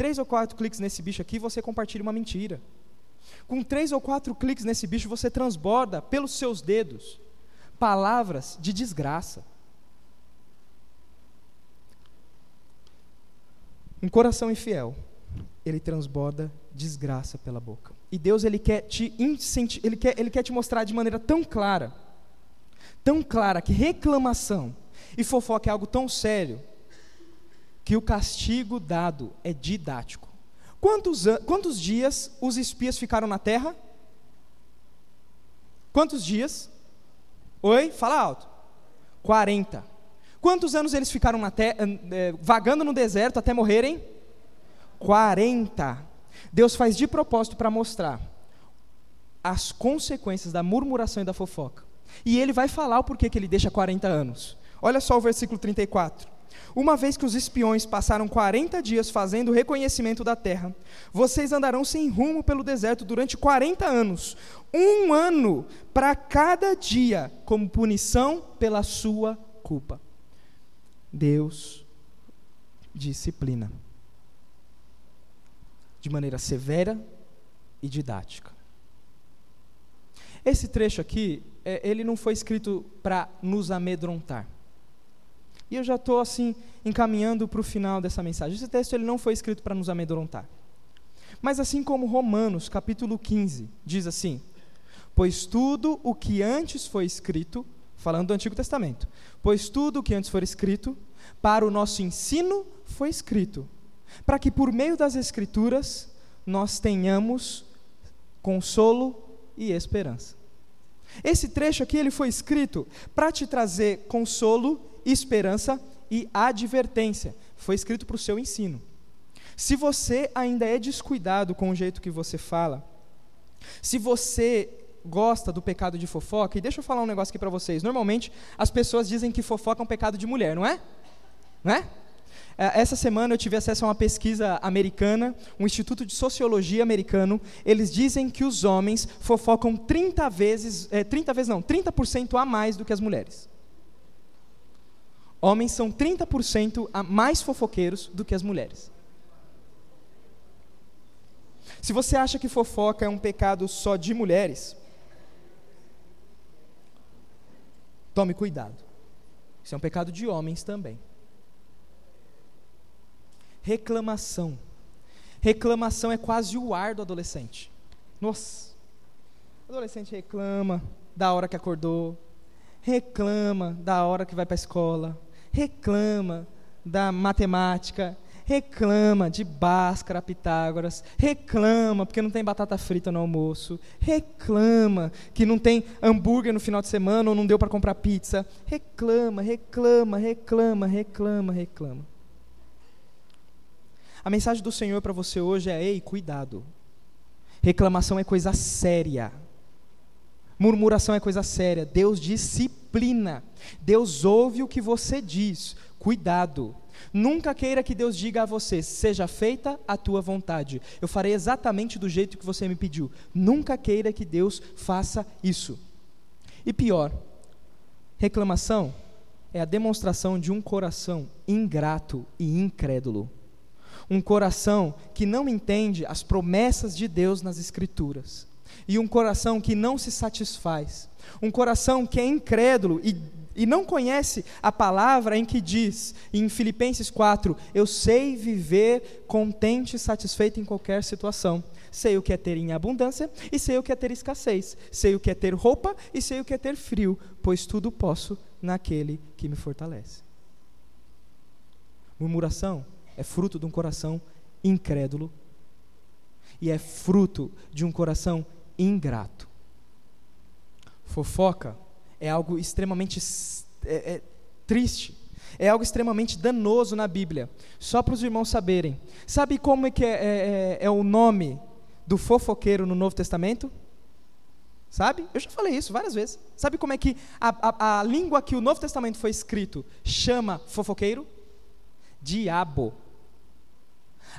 três ou quatro cliques nesse bicho aqui, você compartilha uma mentira. Com três ou quatro cliques nesse bicho, você transborda pelos seus dedos palavras de desgraça. Um coração infiel, ele transborda desgraça pela boca. E Deus ele quer te ele quer, ele quer te mostrar de maneira tão clara, tão clara que reclamação e fofoca é algo tão sério que o castigo dado é didático. Quantos, quantos dias os espias ficaram na terra? Quantos dias? Oi? Fala alto. 40. Quantos anos eles ficaram na terra, eh, vagando no deserto até morrerem? 40. Deus faz de propósito para mostrar as consequências da murmuração e da fofoca. E ele vai falar o porquê que ele deixa 40 anos. Olha só o versículo 34. Uma vez que os espiões passaram 40 dias fazendo o reconhecimento da terra, vocês andarão sem rumo pelo deserto durante 40 anos, um ano para cada dia, como punição pela sua culpa. Deus disciplina de maneira severa e didática. Esse trecho aqui, é, ele não foi escrito para nos amedrontar. E eu já estou assim encaminhando para o final dessa mensagem. Esse texto ele não foi escrito para nos amedrontar. Mas assim como Romanos, capítulo 15, diz assim: Pois tudo o que antes foi escrito, falando do Antigo Testamento, pois tudo o que antes foi escrito, para o nosso ensino foi escrito, para que por meio das Escrituras nós tenhamos consolo e esperança. Esse trecho aqui ele foi escrito para te trazer consolo esperança e advertência. Foi escrito para o seu ensino. Se você ainda é descuidado com o jeito que você fala, se você gosta do pecado de fofoca, e deixa eu falar um negócio aqui para vocês. Normalmente as pessoas dizem que fofoca é um pecado de mulher, não é? Não é? é? Essa semana eu tive acesso a uma pesquisa americana, um instituto de sociologia americano. Eles dizem que os homens fofocam 30 vezes, é, 30 vezes não, 30% a mais do que as mulheres. Homens são 30% mais fofoqueiros do que as mulheres. Se você acha que fofoca é um pecado só de mulheres, tome cuidado. Isso é um pecado de homens também. Reclamação. Reclamação é quase o ar do adolescente. Nossa. O adolescente reclama da hora que acordou, reclama da hora que vai para a escola, reclama da matemática, reclama de Bhaskara, Pitágoras, reclama porque não tem batata frita no almoço, reclama que não tem hambúrguer no final de semana ou não deu para comprar pizza, reclama, reclama, reclama, reclama, reclama. A mensagem do Senhor para você hoje é: ei, cuidado. Reclamação é coisa séria. Murmuração é coisa séria. Deus disciplina. Deus ouve o que você diz. Cuidado. Nunca queira que Deus diga a você: seja feita a tua vontade. Eu farei exatamente do jeito que você me pediu. Nunca queira que Deus faça isso. E pior, reclamação é a demonstração de um coração ingrato e incrédulo. Um coração que não entende as promessas de Deus nas Escrituras e um coração que não se satisfaz, um coração que é incrédulo e, e não conhece a palavra em que diz, em Filipenses 4, eu sei viver contente e satisfeito em qualquer situação. Sei o que é ter em abundância e sei o que é ter escassez. Sei o que é ter roupa e sei o que é ter frio, pois tudo posso naquele que me fortalece. Murmuração é fruto de um coração incrédulo e é fruto de um coração ingrato. Fofoca é algo extremamente é, é, triste, é algo extremamente danoso na Bíblia. Só para os irmãos saberem. Sabe como é que é, é, é, é o nome do fofoqueiro no Novo Testamento? Sabe? Eu já falei isso várias vezes. Sabe como é que a, a, a língua que o Novo Testamento foi escrito chama fofoqueiro? Diabo.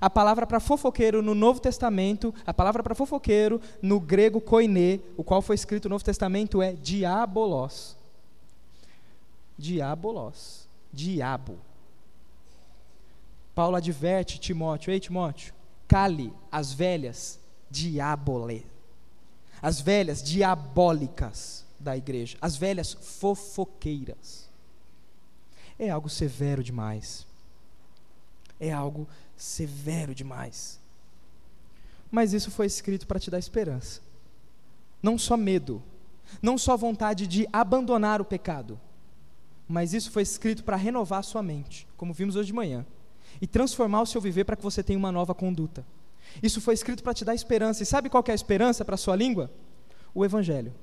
A palavra para fofoqueiro no Novo Testamento, a palavra para fofoqueiro no grego koiné, o qual foi escrito no Novo Testamento, é diabolos. Diabolos. Diabo. Paulo adverte Timóteo: Ei, Timóteo, cale as velhas diabole. As velhas diabólicas da igreja. As velhas fofoqueiras. É algo severo demais. É algo severo demais. Mas isso foi escrito para te dar esperança. Não só medo, não só vontade de abandonar o pecado, mas isso foi escrito para renovar a sua mente, como vimos hoje de manhã, e transformar o seu viver para que você tenha uma nova conduta. Isso foi escrito para te dar esperança. E sabe qual é a esperança para a sua língua? O Evangelho.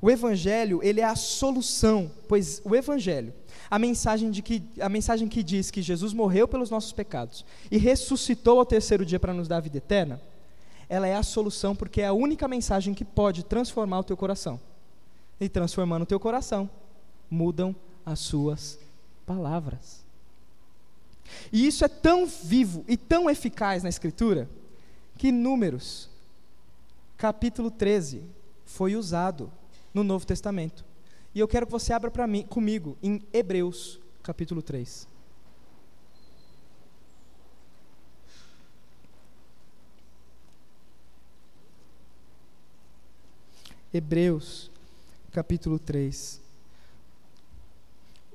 O Evangelho, ele é a solução, pois o Evangelho, a mensagem, de que, a mensagem que diz que Jesus morreu pelos nossos pecados e ressuscitou ao terceiro dia para nos dar a vida eterna, ela é a solução porque é a única mensagem que pode transformar o teu coração. E transformando o teu coração, mudam as suas palavras. E isso é tão vivo e tão eficaz na Escritura que Números, capítulo 13, foi usado no Novo Testamento. E eu quero que você abra para mim comigo em Hebreus, capítulo 3. Hebreus, capítulo 3.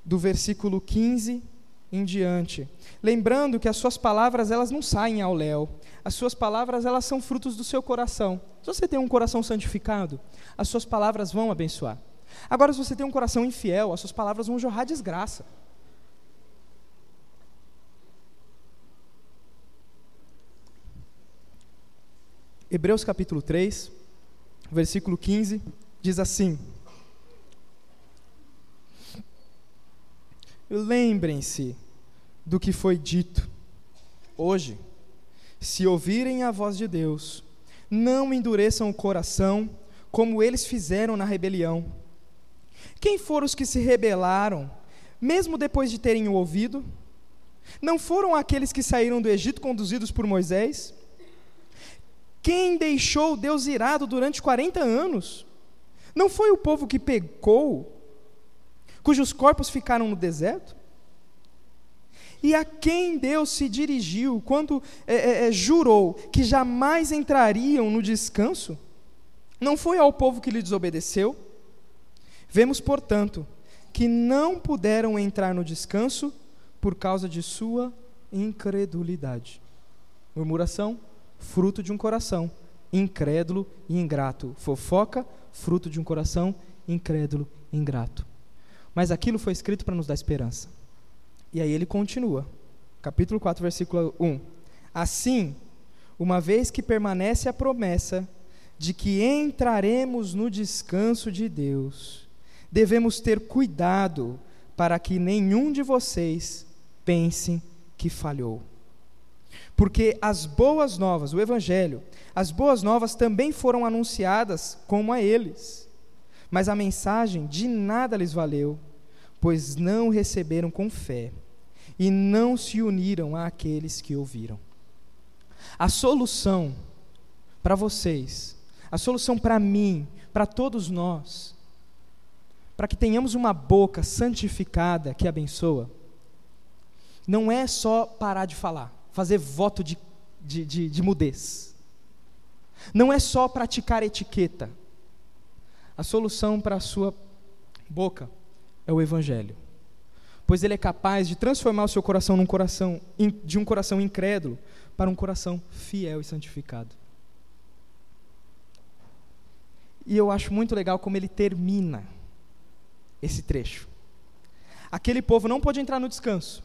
Do versículo 15 em diante. Lembrando que as suas palavras, elas não saem ao léu. As suas palavras, elas são frutos do seu coração. Se você tem um coração santificado, as suas palavras vão abençoar. Agora, se você tem um coração infiel, as suas palavras vão jorrar desgraça. Hebreus capítulo 3, versículo 15, diz assim: Lembrem-se do que foi dito. Hoje, se ouvirem a voz de Deus, não endureçam o coração como eles fizeram na rebelião. Quem foram os que se rebelaram, mesmo depois de terem o ouvido? Não foram aqueles que saíram do Egito conduzidos por Moisés? Quem deixou Deus irado durante 40 anos? Não foi o povo que pecou cujos corpos ficaram no deserto? E a quem Deus se dirigiu quando é, é, é, jurou que jamais entrariam no descanso? Não foi ao povo que lhe desobedeceu? Vemos, portanto, que não puderam entrar no descanso por causa de sua incredulidade. Murmuração, fruto de um coração incrédulo e ingrato. Fofoca, fruto de um coração incrédulo e ingrato. Mas aquilo foi escrito para nos dar esperança. E aí ele continua, capítulo 4, versículo 1. Assim, uma vez que permanece a promessa de que entraremos no descanso de Deus, devemos ter cuidado para que nenhum de vocês pense que falhou. Porque as boas novas, o Evangelho, as boas novas também foram anunciadas como a eles. Mas a mensagem de nada lhes valeu, pois não receberam com fé e não se uniram àqueles que ouviram. A solução para vocês, a solução para mim, para todos nós, para que tenhamos uma boca santificada que abençoa, não é só parar de falar, fazer voto de, de, de, de mudez. Não é só praticar etiqueta, a solução para a sua boca é o Evangelho. Pois ele é capaz de transformar o seu coração num coração de um coração incrédulo para um coração fiel e santificado. E eu acho muito legal como ele termina esse trecho. Aquele povo não pôde entrar no descanso.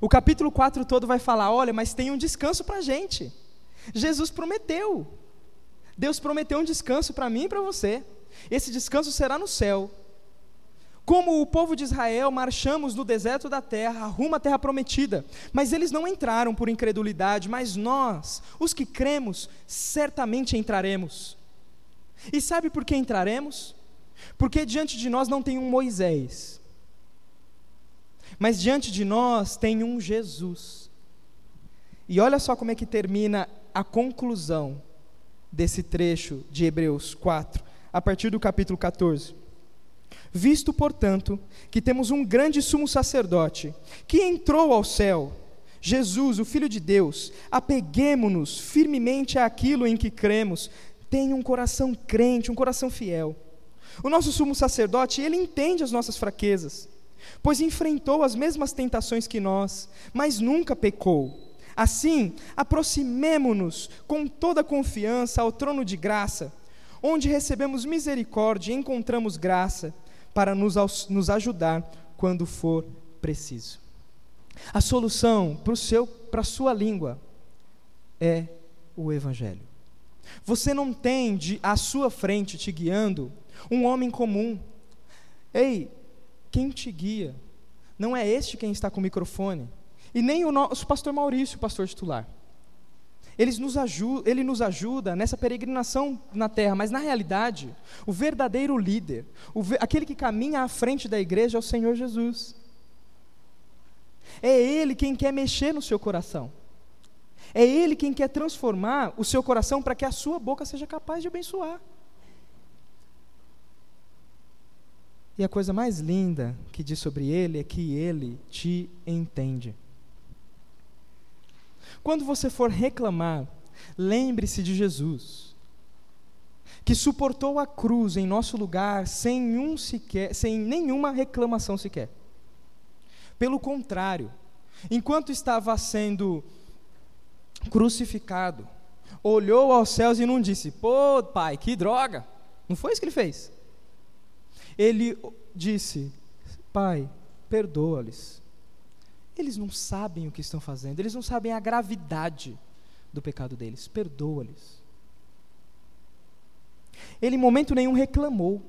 O capítulo 4 todo vai falar: olha, mas tem um descanso para a gente. Jesus prometeu. Deus prometeu um descanso para mim e para você. Esse descanso será no céu. Como o povo de Israel, marchamos no deserto da terra, rumo à terra prometida. Mas eles não entraram por incredulidade, mas nós, os que cremos, certamente entraremos. E sabe por que entraremos? Porque diante de nós não tem um Moisés, mas diante de nós tem um Jesus. E olha só como é que termina a conclusão desse trecho de Hebreus 4, a partir do capítulo 14. Visto, portanto, que temos um grande sumo sacerdote que entrou ao céu, Jesus, o Filho de Deus, apeguemo-nos firmemente àquilo em que cremos, tenha um coração crente, um coração fiel. O nosso sumo sacerdote, ele entende as nossas fraquezas, pois enfrentou as mesmas tentações que nós, mas nunca pecou. Assim, aproximemo-nos com toda confiança ao trono de graça, onde recebemos misericórdia e encontramos graça para nos, nos ajudar quando for preciso. A solução para a sua língua é o Evangelho. Você não tem de, à sua frente te guiando um homem comum. Ei, quem te guia não é este quem está com o microfone, e nem o nosso pastor Maurício, o pastor titular. Ele nos, ajuda, ele nos ajuda nessa peregrinação na terra, mas na realidade, o verdadeiro líder, o, aquele que caminha à frente da igreja é o Senhor Jesus. É Ele quem quer mexer no seu coração. É Ele quem quer transformar o seu coração para que a sua boca seja capaz de abençoar. E a coisa mais linda que diz sobre Ele é que Ele te entende. Quando você for reclamar, lembre-se de Jesus, que suportou a cruz em nosso lugar sem, um sequer, sem nenhuma reclamação sequer. Pelo contrário, enquanto estava sendo crucificado, olhou aos céus e não disse: Pô, pai, que droga! Não foi isso que ele fez. Ele disse: Pai, perdoa-lhes. Eles não sabem o que estão fazendo, eles não sabem a gravidade do pecado deles. Perdoa-lhes. Ele em momento nenhum reclamou.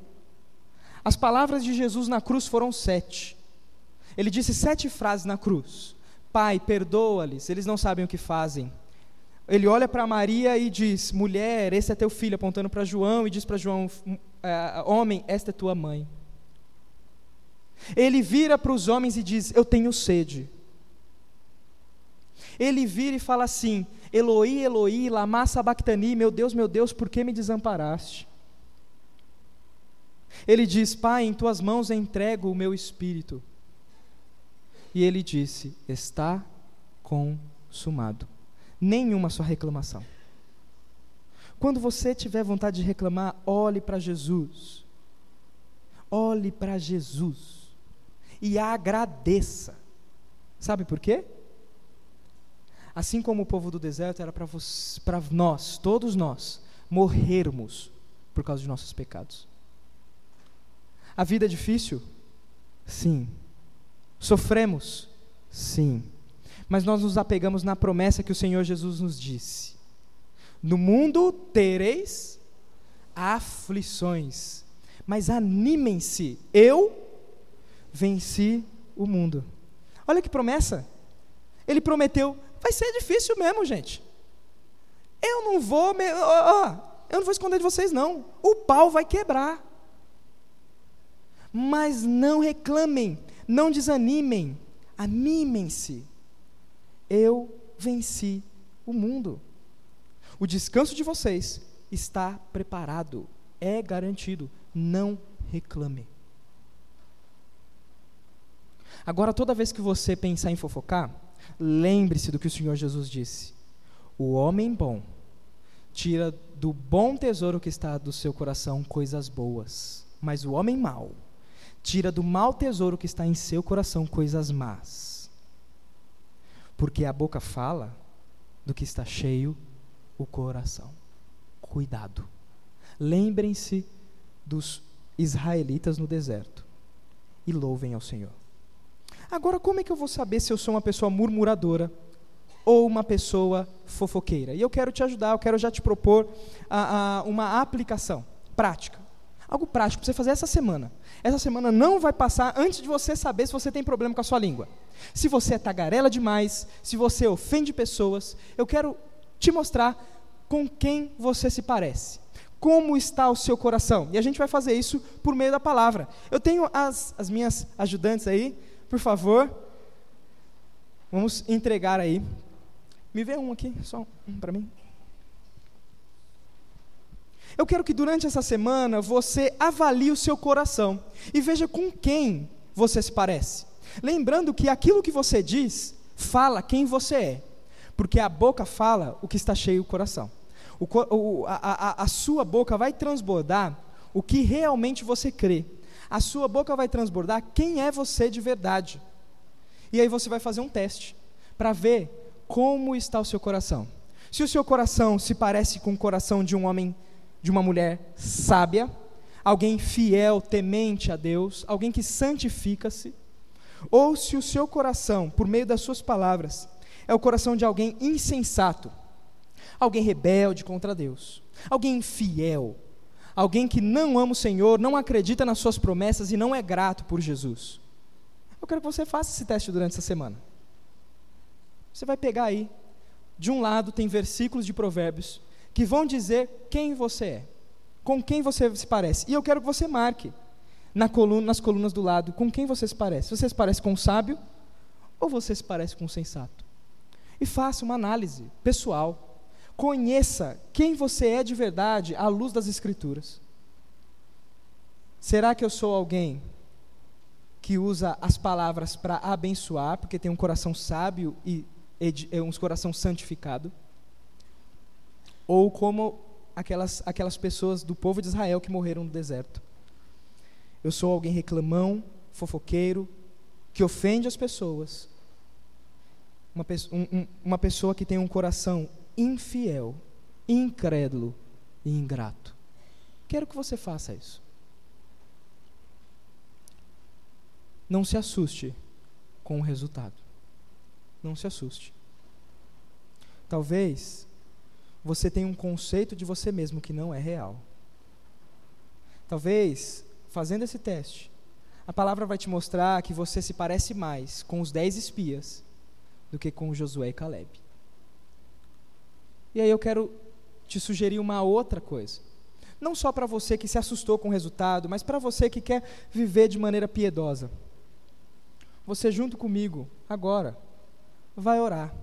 As palavras de Jesus na cruz foram sete. Ele disse sete frases na cruz: Pai, perdoa-lhes, eles não sabem o que fazem. Ele olha para Maria e diz: Mulher, esse é teu filho, apontando para João, e diz para João: é, Homem, esta é tua mãe. Ele vira para os homens e diz: Eu tenho sede. Ele vira e fala assim: Eloi, Eloi, lama sabachthani, meu Deus, meu Deus, por que me desamparaste? Ele diz: Pai, em tuas mãos entrego o meu espírito. E ele disse: Está consumado. Nenhuma sua reclamação. Quando você tiver vontade de reclamar, olhe para Jesus. Olhe para Jesus. E agradeça. Sabe por quê? Assim como o povo do deserto era para nós, todos nós, morrermos por causa de nossos pecados. A vida é difícil? Sim. Sofremos? Sim. Mas nós nos apegamos na promessa que o Senhor Jesus nos disse: No mundo tereis aflições, mas animem-se, eu venci o mundo. Olha que promessa! Ele prometeu: vai ser difícil mesmo, gente. Eu não vou, me, oh, eu não vou esconder de vocês, não. O pau vai quebrar. Mas não reclamem, não desanimem, animem-se. Eu venci o mundo. O descanso de vocês está preparado, é garantido. Não reclame. Agora, toda vez que você pensar em fofocar, lembre-se do que o Senhor Jesus disse: O homem bom tira do bom tesouro que está do seu coração coisas boas, mas o homem mau tira do mau tesouro que está em seu coração coisas más. Porque a boca fala do que está cheio o coração. Cuidado. Lembrem-se dos israelitas no deserto e louvem ao Senhor. Agora, como é que eu vou saber se eu sou uma pessoa murmuradora ou uma pessoa fofoqueira? E eu quero te ajudar, eu quero já te propor a, a, uma aplicação prática. Algo prático para você fazer essa semana. Essa semana não vai passar antes de você saber se você tem problema com a sua língua. Se você é tagarela demais, se você ofende pessoas, eu quero te mostrar com quem você se parece. Como está o seu coração? E a gente vai fazer isso por meio da palavra. Eu tenho as, as minhas ajudantes aí, por favor. Vamos entregar aí. Me vê um aqui, só um para mim. Eu quero que durante essa semana você avalie o seu coração e veja com quem você se parece. Lembrando que aquilo que você diz fala quem você é, porque a boca fala o que está cheio o coração. O, a, a, a sua boca vai transbordar o que realmente você crê. A sua boca vai transbordar quem é você de verdade. E aí você vai fazer um teste para ver como está o seu coração. Se o seu coração se parece com o coração de um homem, de uma mulher sábia, alguém fiel, temente a Deus, alguém que santifica-se, ou se o seu coração, por meio das suas palavras, é o coração de alguém insensato, alguém rebelde contra Deus, alguém infiel, alguém que não ama o Senhor, não acredita nas suas promessas e não é grato por Jesus. Eu quero que você faça esse teste durante essa semana. Você vai pegar aí, de um lado tem versículos de Provérbios que vão dizer quem você é, com quem você se parece. E eu quero que você marque na coluna, nas colunas do lado com quem você se parece. Você se parece com um sábio ou você se parece com um sensato? E faça uma análise pessoal. Conheça quem você é de verdade à luz das Escrituras. Será que eu sou alguém que usa as palavras para abençoar, porque tem um coração sábio e é um coração santificado? Ou como aquelas, aquelas pessoas do povo de Israel que morreram no deserto? Eu sou alguém reclamão, fofoqueiro, que ofende as pessoas. Uma, um, uma pessoa que tem um coração infiel, incrédulo e ingrato. Quero que você faça isso. Não se assuste com o resultado. Não se assuste. Talvez você tenha um conceito de você mesmo que não é real. Talvez, fazendo esse teste, a palavra vai te mostrar que você se parece mais com os dez espias do que com Josué e Caleb. E aí eu quero te sugerir uma outra coisa. Não só para você que se assustou com o resultado, mas para você que quer viver de maneira piedosa. Você junto comigo, agora, vai orar.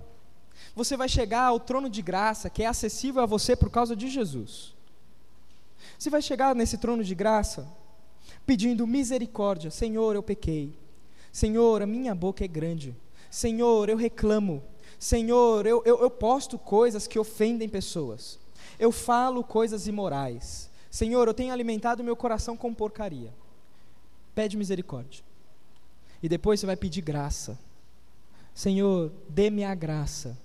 Você vai chegar ao trono de graça que é acessível a você por causa de Jesus. Você vai chegar nesse trono de graça pedindo misericórdia. Senhor, eu pequei. Senhor, a minha boca é grande. Senhor, eu reclamo. Senhor, eu, eu, eu posto coisas que ofendem pessoas. Eu falo coisas imorais. Senhor, eu tenho alimentado meu coração com porcaria. Pede misericórdia. E depois você vai pedir graça. Senhor, dê-me a graça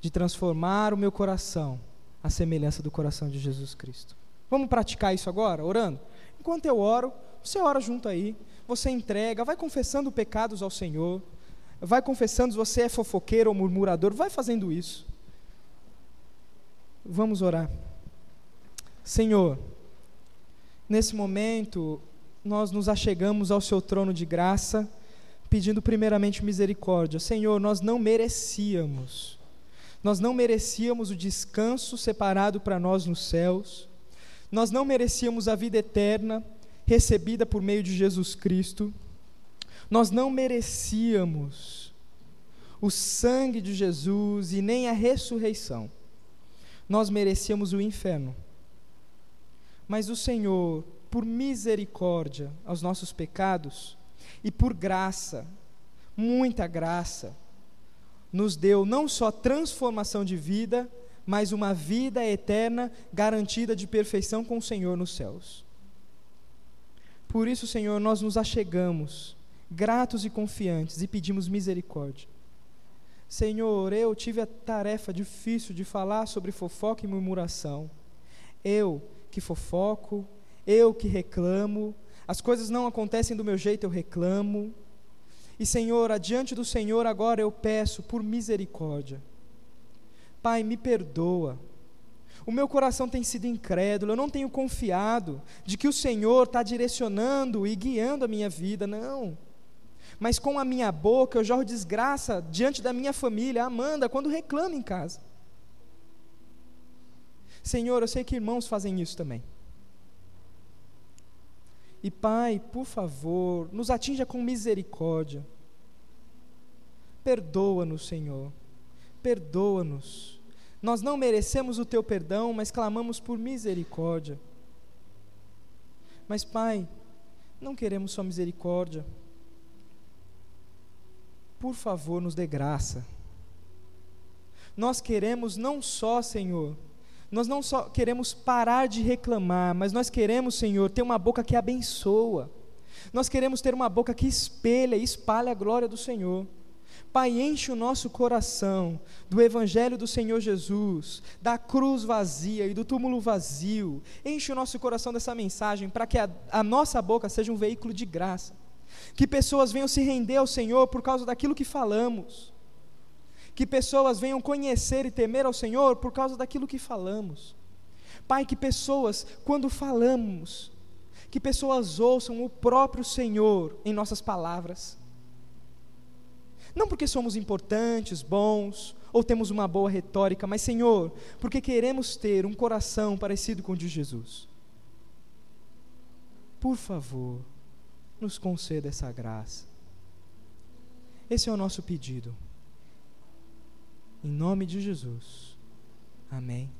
de transformar o meu coração à semelhança do coração de Jesus Cristo. Vamos praticar isso agora, orando? Enquanto eu oro, você ora junto aí, você entrega, vai confessando pecados ao Senhor vai confessando se você é fofoqueiro ou murmurador, vai fazendo isso. Vamos orar. Senhor, nesse momento, nós nos achegamos ao seu trono de graça, pedindo primeiramente misericórdia. Senhor, nós não merecíamos, nós não merecíamos o descanso separado para nós nos céus, nós não merecíamos a vida eterna recebida por meio de Jesus Cristo. Nós não merecíamos o sangue de Jesus e nem a ressurreição. Nós merecíamos o inferno. Mas o Senhor, por misericórdia aos nossos pecados e por graça, muita graça, nos deu não só transformação de vida, mas uma vida eterna garantida de perfeição com o Senhor nos céus. Por isso, Senhor, nós nos achegamos gratos e confiantes, e pedimos misericórdia. Senhor, eu tive a tarefa difícil de falar sobre fofoca e murmuração. Eu que fofoco, eu que reclamo, as coisas não acontecem do meu jeito, eu reclamo. E Senhor, adiante do Senhor agora eu peço por misericórdia. Pai, me perdoa. O meu coração tem sido incrédulo, eu não tenho confiado de que o Senhor está direcionando e guiando a minha vida, não mas com a minha boca eu jorro desgraça diante da minha família, Amanda, quando reclama em casa. Senhor, eu sei que irmãos fazem isso também. E Pai, por favor, nos atinja com misericórdia. Perdoa-nos, Senhor. perdoa-nos. Nós não merecemos o teu perdão, mas clamamos por misericórdia. Mas, Pai, não queremos só misericórdia. Por favor, nos dê graça. Nós queremos não só, Senhor, nós não só queremos parar de reclamar, mas nós queremos, Senhor, ter uma boca que abençoa. Nós queremos ter uma boca que espelha e espalha a glória do Senhor. Pai, enche o nosso coração do Evangelho do Senhor Jesus, da cruz vazia e do túmulo vazio. Enche o nosso coração dessa mensagem para que a, a, nossa boca seja um veículo de graça. Que pessoas venham se render ao Senhor por causa daquilo que falamos. Que pessoas venham conhecer e temer ao Senhor por causa daquilo que falamos. Pai, que pessoas, quando falamos, que pessoas ouçam o próprio Senhor em nossas palavras. Não porque somos importantes, bons, ou temos uma boa retórica, mas, Senhor, porque queremos ter um coração parecido com o de Jesus. Por favor, nos conceda essa graça. Esse é o nosso pedido. Em nome de Jesus. Amém.